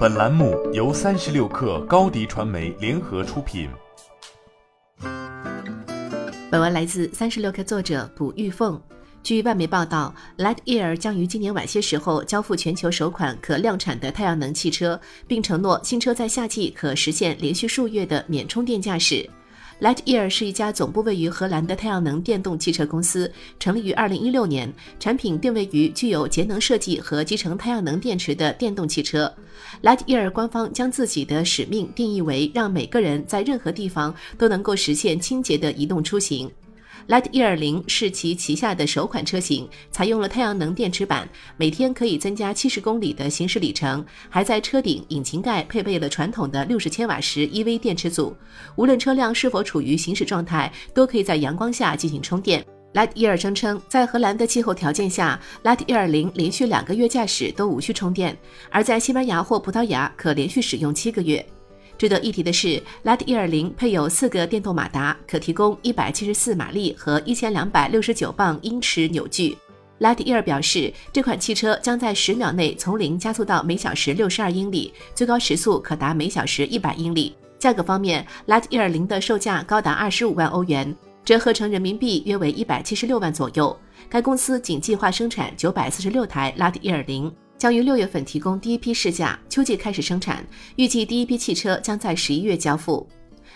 本栏目由三十六氪高低传媒联合出品。本文来自三十六氪作者卜玉凤。据外媒报道，Lightyear 将于今年晚些时候交付全球首款可量产的太阳能汽车，并承诺新车在夏季可实现连续数月的免充电驾驶。Lightyear 是一家总部位于荷兰的太阳能电动汽车公司，成立于2016年，产品定位于具有节能设计和集成太阳能电池的电动汽车。Lightyear 官方将自己的使命定义为让每个人在任何地方都能够实现清洁的移动出行。Lightyear 零是其旗下的首款车型，采用了太阳能电池板，每天可以增加七十公里的行驶里程，还在车顶引擎盖配备了传统的六十千瓦时 EV 电池组。无论车辆是否处于行驶状态，都可以在阳光下进行充电。Light E 二声称，在荷兰的气候条件下，Lightyear 零连续两个月驾驶都无需充电，而在西班牙或葡萄牙可连续使用七个月。值得一提的是，Lightyear 零配有四个电动马达，可提供一百七十四马力和一千两百六十九磅英尺扭矩。Lightyear 表示，这款汽车将在十秒内从零加速到每小时六十二英里，最高时速可达每小时一百英里。价格方面，Lightyear 零的售价高达二十五万欧元，折合成人民币约为一百七十六万左右。该公司仅计划生产九百四十六台 Lightyear 零。将于六月份提供第一批试驾，秋季开始生产，预计第一批汽车将在十一月交付。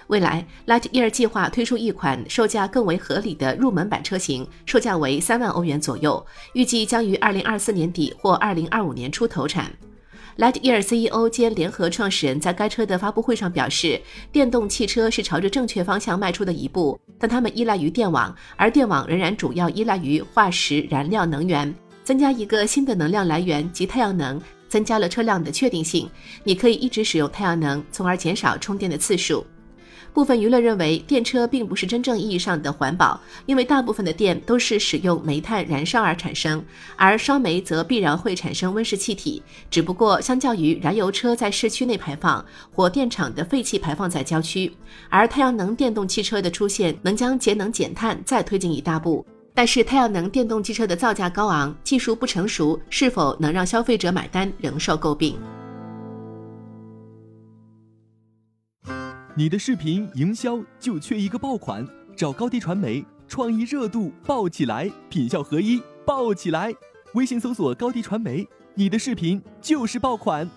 未来，Lightyear 计划推出一款售价更为合理的入门版车型，售价为三万欧元左右，预计将于二零二四年底或二零二五年初投产。Lightyear CEO 兼联合创始人在该车的发布会上表示，电动汽车是朝着正确方向迈出的一步，但它们依赖于电网，而电网仍然主要依赖于化石燃料能源。增加一个新的能量来源及太阳能，增加了车辆的确定性。你可以一直使用太阳能，从而减少充电的次数。部分舆论认为，电车并不是真正意义上的环保，因为大部分的电都是使用煤炭燃烧而产生，而烧煤则必然会产生温室气体。只不过，相较于燃油车在市区内排放，火电厂的废气排放在郊区，而太阳能电动汽车的出现，能将节能减碳再推进一大步。但是，太阳能电动汽车的造价高昂，技术不成熟，是否能让消费者买单，仍受诟病。你的视频营销就缺一个爆款，找高低传媒，创意热度爆起来，品效合一爆起来。微信搜索高低传媒，你的视频就是爆款。